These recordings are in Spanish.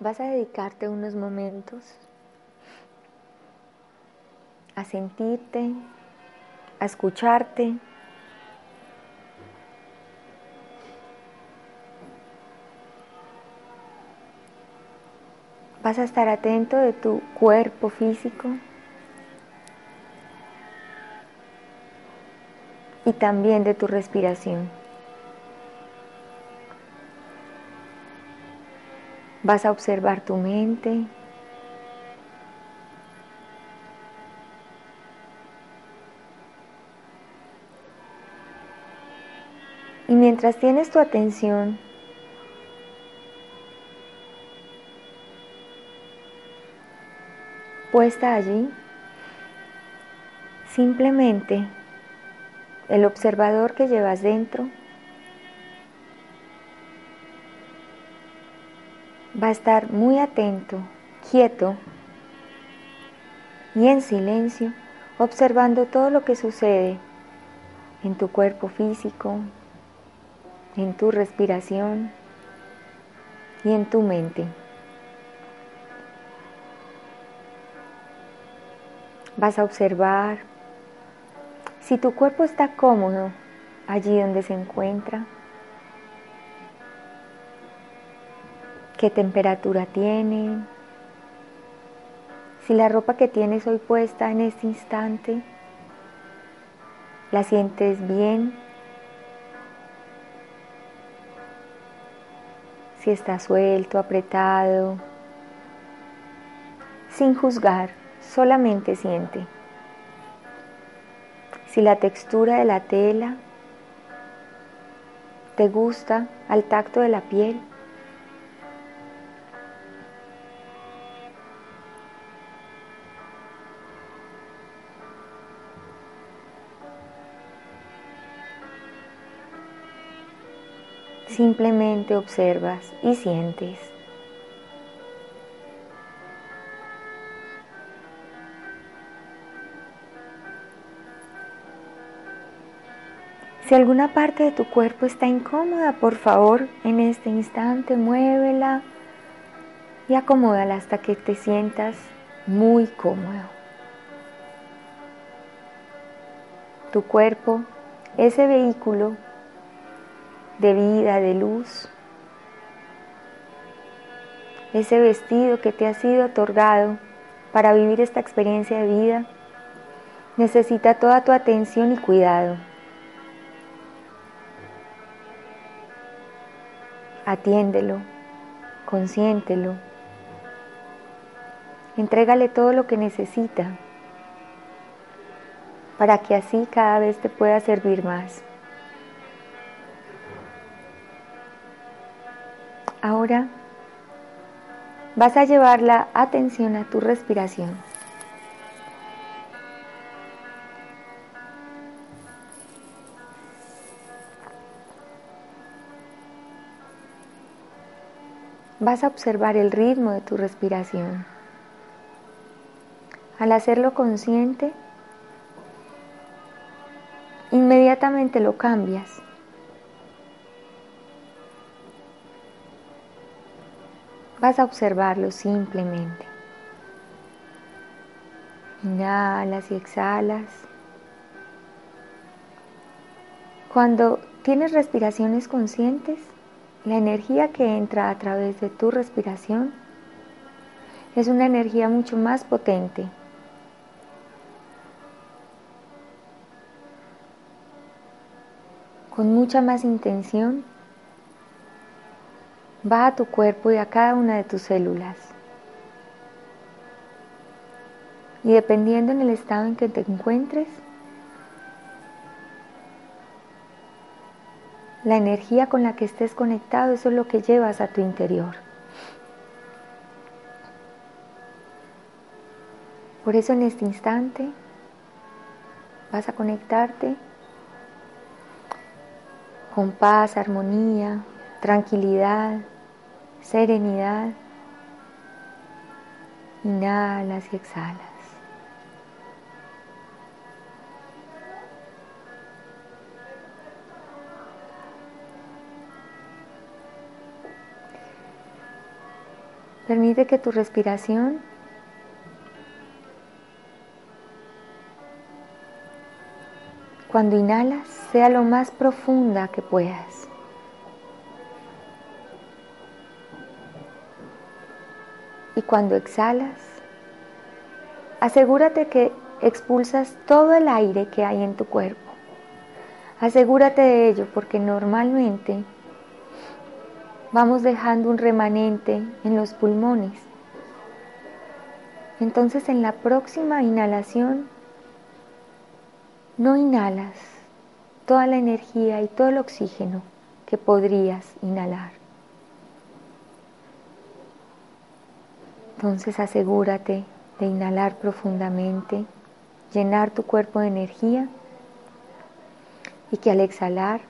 vas a dedicarte unos momentos a sentirte, a escucharte. Vas a estar atento de tu cuerpo físico y también de tu respiración. Vas a observar tu mente. Y mientras tienes tu atención puesta allí, simplemente el observador que llevas dentro va a estar muy atento, quieto y en silencio, observando todo lo que sucede en tu cuerpo físico, en tu respiración y en tu mente. Vas a observar si tu cuerpo está cómodo allí donde se encuentra. Qué temperatura tiene, si la ropa que tienes hoy puesta en este instante la sientes bien, si está suelto, apretado, sin juzgar, solamente siente. Si la textura de la tela te gusta al tacto de la piel, Simplemente observas y sientes. Si alguna parte de tu cuerpo está incómoda, por favor, en este instante muévela y acomódala hasta que te sientas muy cómodo. Tu cuerpo, ese vehículo de vida, de luz. Ese vestido que te ha sido otorgado para vivir esta experiencia de vida necesita toda tu atención y cuidado. Atiéndelo, consiéntelo, entrégale todo lo que necesita para que así cada vez te pueda servir más. Ahora vas a llevar la atención a tu respiración. Vas a observar el ritmo de tu respiración. Al hacerlo consciente, inmediatamente lo cambias Vas a observarlo simplemente. Inhalas y exhalas. Cuando tienes respiraciones conscientes, la energía que entra a través de tu respiración es una energía mucho más potente. Con mucha más intención va a tu cuerpo y a cada una de tus células. Y dependiendo en el estado en que te encuentres, la energía con la que estés conectado, eso es lo que llevas a tu interior. Por eso en este instante vas a conectarte con paz, armonía, tranquilidad, serenidad. Inhalas y exhalas. Permite que tu respiración cuando inhalas sea lo más profunda que puedas. Y cuando exhalas, asegúrate que expulsas todo el aire que hay en tu cuerpo. Asegúrate de ello porque normalmente vamos dejando un remanente en los pulmones. Entonces en la próxima inhalación no inhalas toda la energía y todo el oxígeno que podrías inhalar. Entonces asegúrate de inhalar profundamente, llenar tu cuerpo de energía y que al exhalar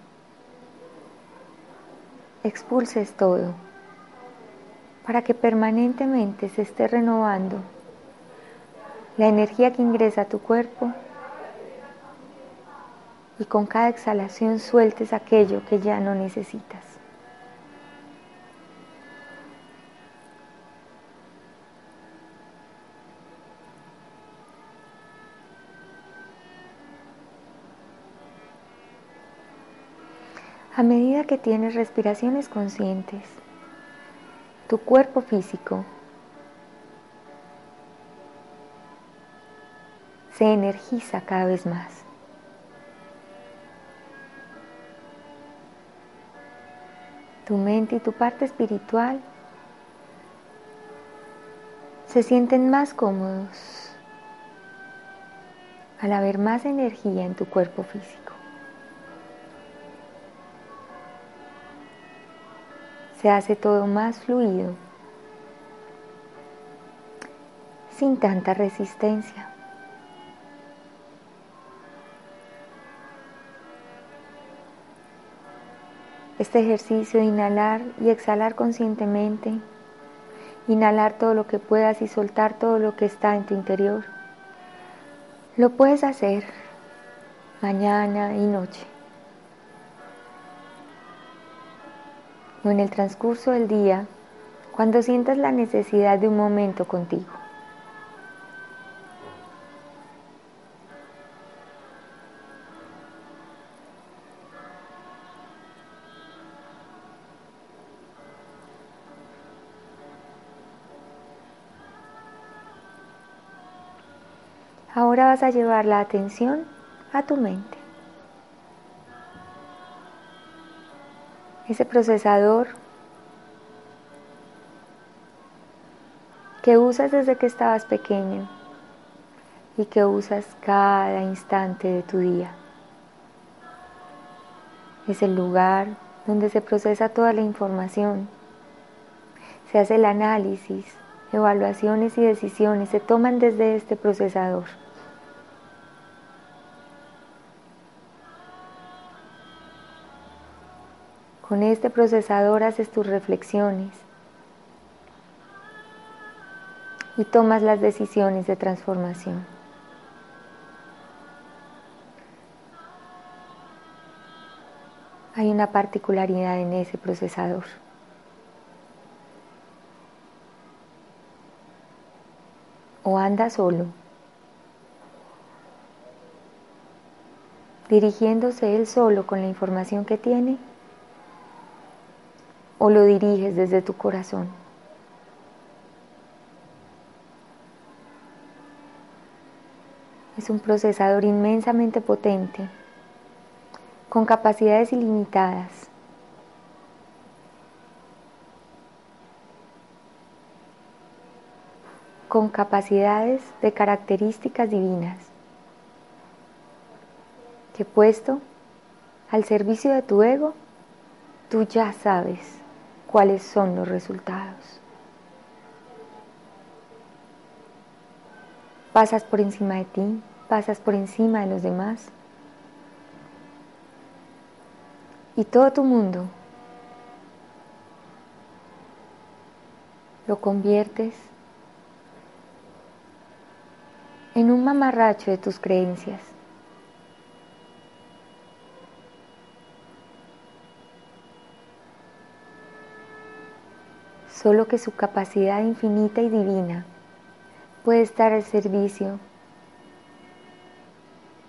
expulses todo para que permanentemente se esté renovando la energía que ingresa a tu cuerpo y con cada exhalación sueltes aquello que ya no necesitas. A medida que tienes respiraciones conscientes, tu cuerpo físico se energiza cada vez más. Tu mente y tu parte espiritual se sienten más cómodos al haber más energía en tu cuerpo físico. Se hace todo más fluido, sin tanta resistencia. Este ejercicio de inhalar y exhalar conscientemente, inhalar todo lo que puedas y soltar todo lo que está en tu interior, lo puedes hacer mañana y noche. O en el transcurso del día cuando sientas la necesidad de un momento contigo. Ahora vas a llevar la atención a tu mente. Ese procesador que usas desde que estabas pequeño y que usas cada instante de tu día. Es el lugar donde se procesa toda la información, se hace el análisis, evaluaciones y decisiones se toman desde este procesador. Con este procesador haces tus reflexiones y tomas las decisiones de transformación. Hay una particularidad en ese procesador. O anda solo, dirigiéndose él solo con la información que tiene o lo diriges desde tu corazón. Es un procesador inmensamente potente, con capacidades ilimitadas. con capacidades de características divinas, que puesto al servicio de tu ego, tú ya sabes cuáles son los resultados. Pasas por encima de ti, pasas por encima de los demás. Y todo tu mundo lo conviertes en un mamarracho de tus creencias. Solo que su capacidad infinita y divina puede estar al servicio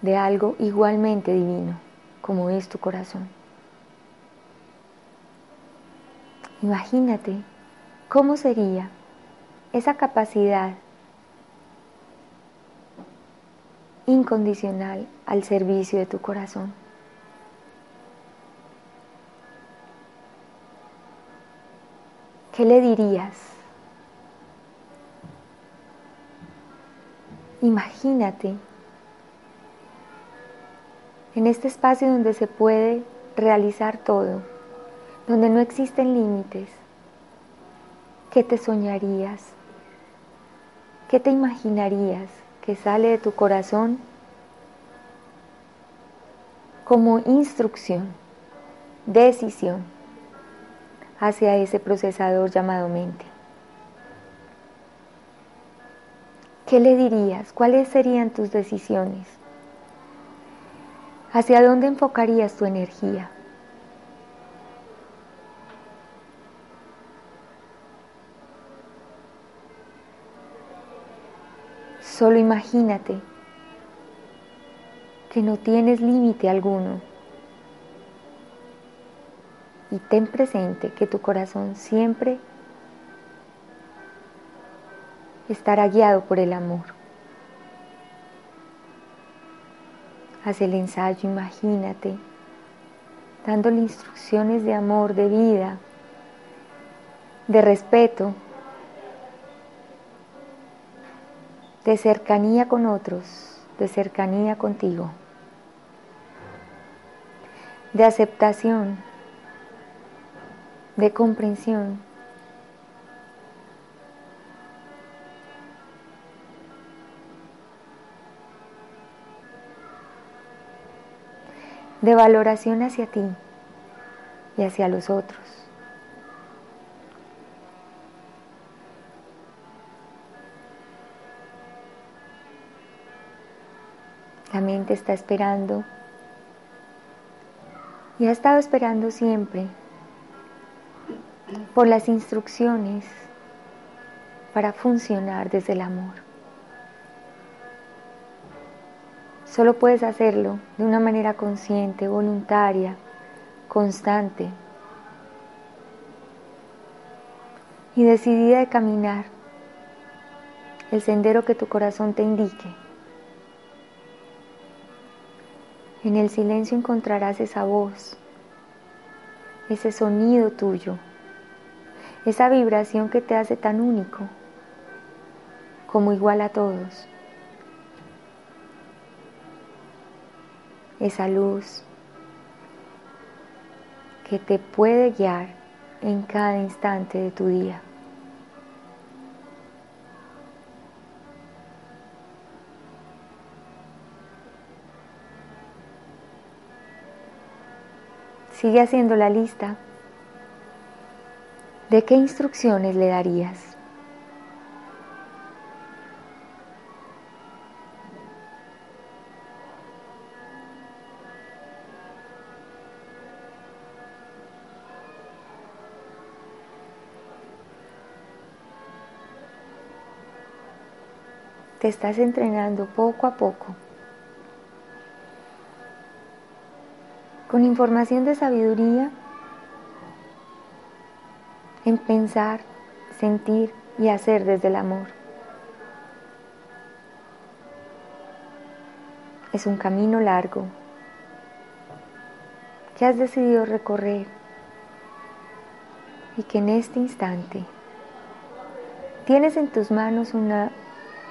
de algo igualmente divino como es tu corazón. Imagínate cómo sería esa capacidad incondicional al servicio de tu corazón. ¿Qué le dirías? Imagínate en este espacio donde se puede realizar todo, donde no existen límites. ¿Qué te soñarías? ¿Qué te imaginarías que sale de tu corazón como instrucción, decisión hacia ese procesador llamado mente? ¿Qué le dirías? ¿Cuáles serían tus decisiones? ¿Hacia dónde enfocarías tu energía? Solo imagínate que no tienes límite alguno y ten presente que tu corazón siempre estará guiado por el amor. Haz el ensayo, imagínate, dándole instrucciones de amor, de vida, de respeto, de cercanía con otros, de cercanía contigo, de aceptación, de comprensión. de valoración hacia ti y hacia los otros. La mente está esperando y ha estado esperando siempre por las instrucciones para funcionar desde el amor. Solo puedes hacerlo de una manera consciente, voluntaria, constante y decidida de caminar el sendero que tu corazón te indique. En el silencio encontrarás esa voz, ese sonido tuyo, esa vibración que te hace tan único como igual a todos. Esa luz que te puede guiar en cada instante de tu día. Sigue haciendo la lista. ¿De qué instrucciones le darías? Te estás entrenando poco a poco con información de sabiduría en pensar, sentir y hacer desde el amor. Es un camino largo que has decidido recorrer y que en este instante tienes en tus manos una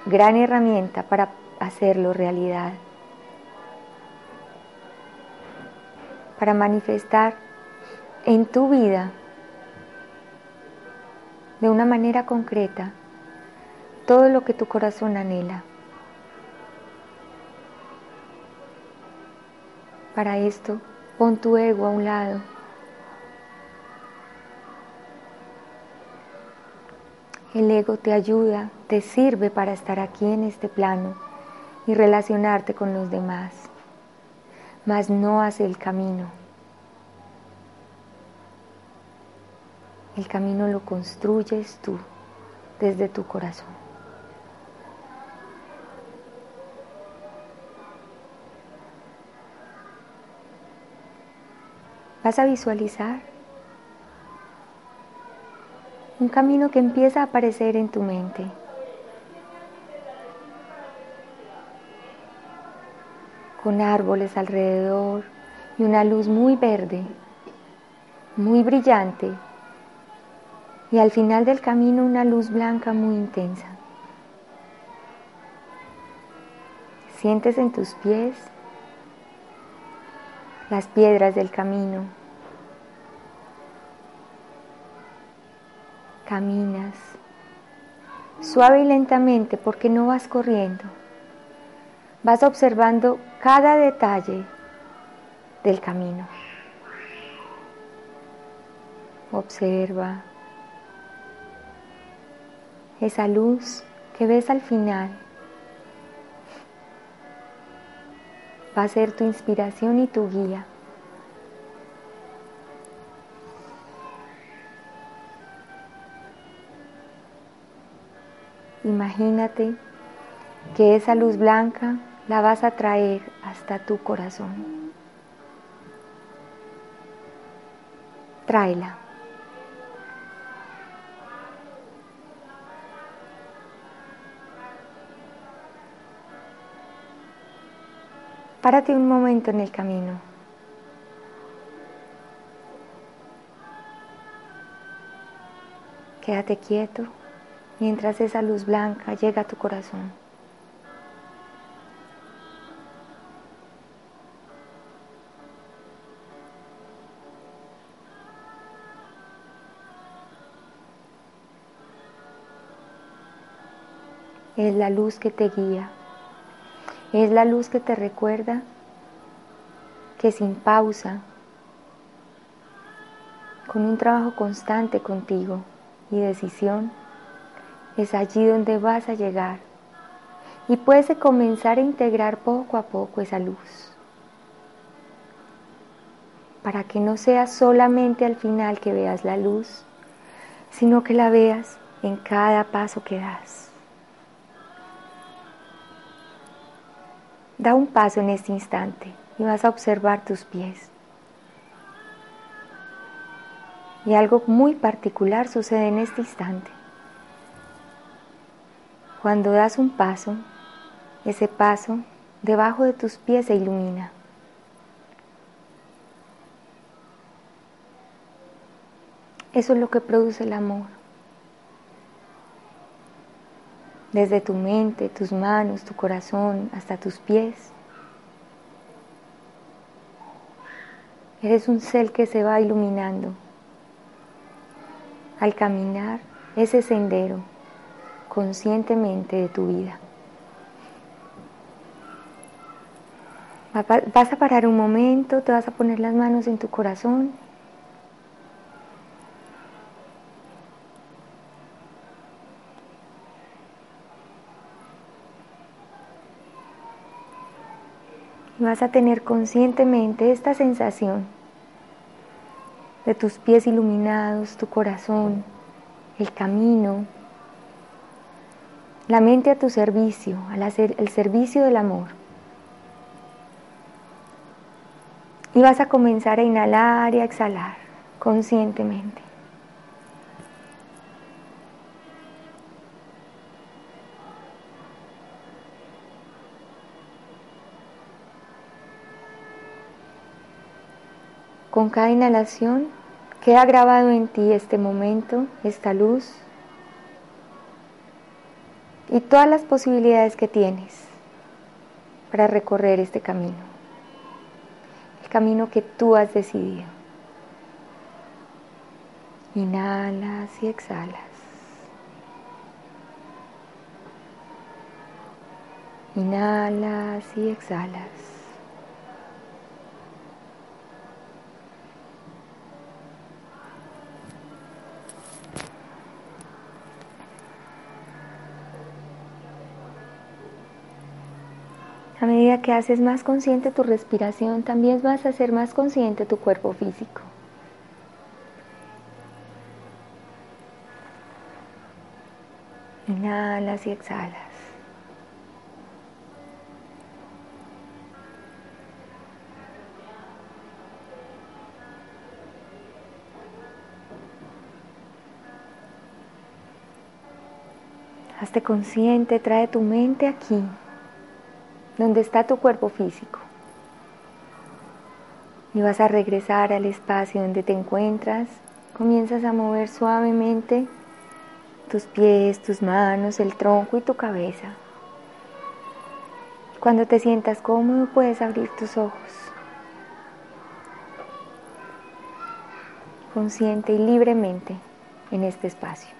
gran herramienta para hacerlo realidad. para manifestar en tu vida de una manera concreta todo lo que tu corazón anhela. Para esto, pon tu ego a un lado. El ego te ayuda, te sirve para estar aquí en este plano y relacionarte con los demás mas no hace el camino. El camino lo construyes tú desde tu corazón. Vas a visualizar un camino que empieza a aparecer en tu mente. Con árboles alrededor y una luz muy verde, muy brillante. Y al final del camino una luz blanca muy intensa. Sientes en tus pies las piedras del camino. Caminas suave y lentamente porque no vas corriendo. Vas observando cada detalle del camino. Observa esa luz que ves al final. Va a ser tu inspiración y tu guía. Imagínate que esa luz blanca la vas a traer hasta tu corazón. Tráela. Párate un momento en el camino. Quédate quieto mientras esa luz blanca llega a tu corazón. Es la luz que te guía. Es la luz que te recuerda que sin pausa, con un trabajo constante contigo y decisión, es allí donde vas a llegar y puedes comenzar a integrar poco a poco esa luz para que no sea solamente al final que veas la luz, sino que la veas en cada paso que das. Da un paso en este instante y vas a observar tus pies. Y algo muy particular sucede en este instante. Cuando das un paso, ese paso debajo de tus pies se ilumina. Eso es lo que produce el amor. Desde tu mente, tus manos, tu corazón, hasta tus pies. Eres un ser que se va iluminando al caminar ese sendero conscientemente de tu vida. Vas a parar un momento, te vas a poner las manos en tu corazón. Vas a tener conscientemente esta sensación de tus pies iluminados, tu corazón, el camino, la mente a tu servicio, al hacer el servicio del amor. Y vas a comenzar a inhalar y a exhalar conscientemente. Con cada inhalación queda grabado en ti este momento, esta luz, y todas las posibilidades que tienes para recorrer este camino, el camino que tú has decidido. Inhalas y exhalas. Inhalas y exhalas. haces más consciente tu respiración, también vas a hacer más consciente tu cuerpo físico. Inhalas y exhalas. Hazte consciente, trae tu mente aquí, donde está tu cuerpo físico. Y vas a regresar al espacio donde te encuentras. Comienzas a mover suavemente tus pies, tus manos, el tronco y tu cabeza. Cuando te sientas cómodo puedes abrir tus ojos. Consciente y libremente en este espacio.